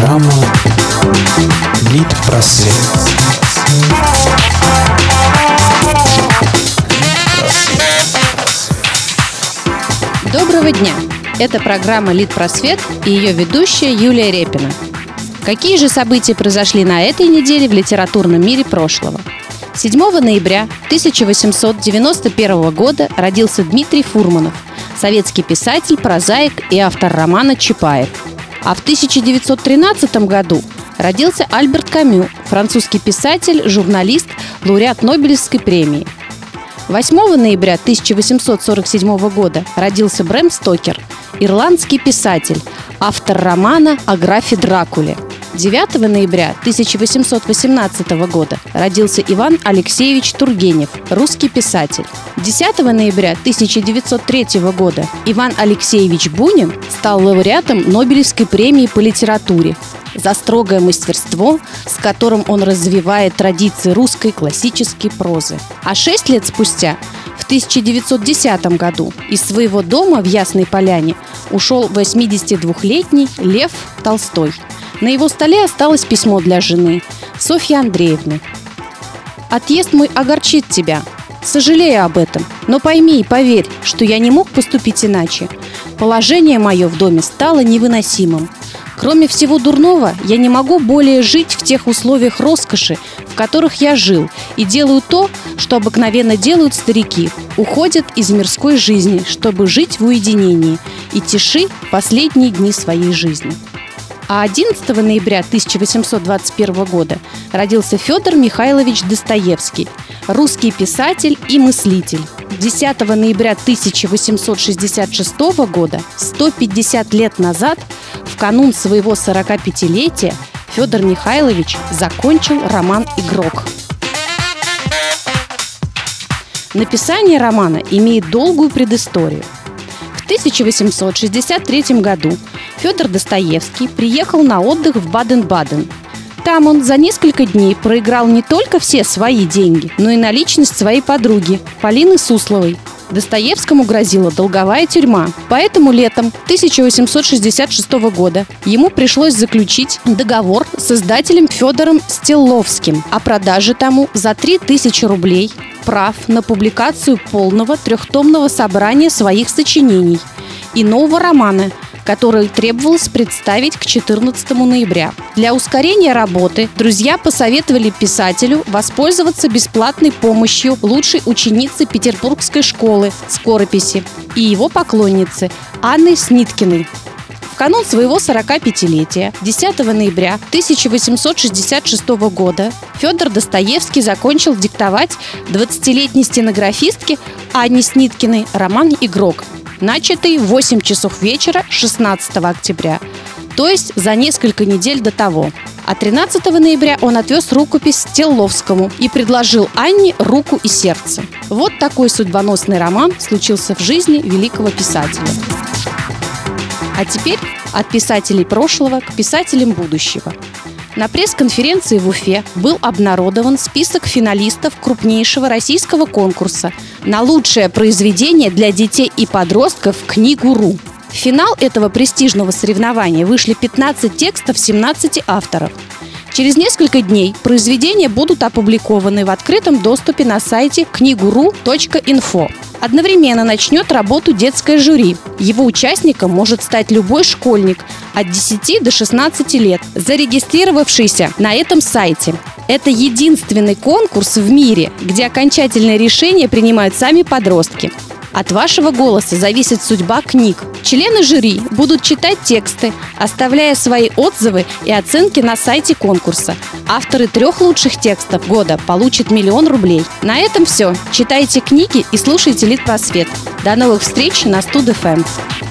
Программа Лид-просвет. Доброго дня! Это программа «Лид-просвет» и ее ведущая Юлия Репина. Какие же события произошли на этой неделе в литературном мире прошлого? 7 ноября 1891 года родился Дмитрий Фурманов, советский писатель, прозаик и автор романа «Чапаев». А в 1913 году родился Альберт Камю, французский писатель, журналист, лауреат Нобелевской премии. 8 ноября 1847 года родился Брэм Стокер, ирландский писатель, автор романа о графе Дракуле – 9 ноября 1818 года родился Иван Алексеевич Тургенев, русский писатель. 10 ноября 1903 года Иван Алексеевич Бунин стал лауреатом Нобелевской премии по литературе за строгое мастерство, с которым он развивает традиции русской классической прозы. А шесть лет спустя, в 1910 году, из своего дома в Ясной Поляне ушел 82-летний Лев Толстой – на его столе осталось письмо для жены, Софьи Андреевны. «Отъезд мой огорчит тебя. Сожалею об этом, но пойми и поверь, что я не мог поступить иначе. Положение мое в доме стало невыносимым. Кроме всего дурного, я не могу более жить в тех условиях роскоши, в которых я жил, и делаю то, что обыкновенно делают старики. Уходят из мирской жизни, чтобы жить в уединении и тиши последние дни своей жизни. А 11 ноября 1821 года родился Федор Михайлович Достоевский, русский писатель и мыслитель. 10 ноября 1866 года, 150 лет назад, в канун своего 45-летия, Федор Михайлович закончил роман «Игрок». Написание романа имеет долгую предысторию. В 1863 году Федор Достоевский приехал на отдых в Баден-Баден. Там он за несколько дней проиграл не только все свои деньги, но и наличность своей подруги Полины Сусловой. Достоевскому грозила долговая тюрьма. Поэтому летом 1866 года ему пришлось заключить договор с издателем Федором Стелловским о продаже тому за 3000 рублей прав на публикацию полного трехтомного собрания своих сочинений и нового романа – который требовалось представить к 14 ноября. Для ускорения работы друзья посоветовали писателю воспользоваться бесплатной помощью лучшей ученицы Петербургской школы скорописи и его поклонницы Анны Сниткиной, В канун своего 45-летия, 10 ноября 1866 года, Федор Достоевский закончил диктовать 20-летней стенографистке Анне Сниткиной роман «Игрок», начатый в 8 часов вечера 16 октября, то есть за несколько недель до того. А 13 ноября он отвез рукопись Стелловскому и предложил Анне руку и сердце. Вот такой судьбоносный роман случился в жизни великого писателя. А теперь от писателей прошлого к писателям будущего. На пресс-конференции в Уфе был обнародован список финалистов крупнейшего российского конкурса на лучшее произведение для детей и подростков «Книгу.ру». В финал этого престижного соревнования вышли 15 текстов 17 авторов. Через несколько дней произведения будут опубликованы в открытом доступе на сайте книгуру.инфо. Одновременно начнет работу детское жюри. Его участником может стать любой школьник от 10 до 16 лет, зарегистрировавшийся на этом сайте. Это единственный конкурс в мире, где окончательное решение принимают сами подростки. От вашего голоса зависит судьба книг. Члены жюри будут читать тексты, оставляя свои отзывы и оценки на сайте конкурса. Авторы трех лучших текстов года получат миллион рублей. На этом все. Читайте книги и слушайте Лид Просвет. До новых встреч на Студ.ФМ.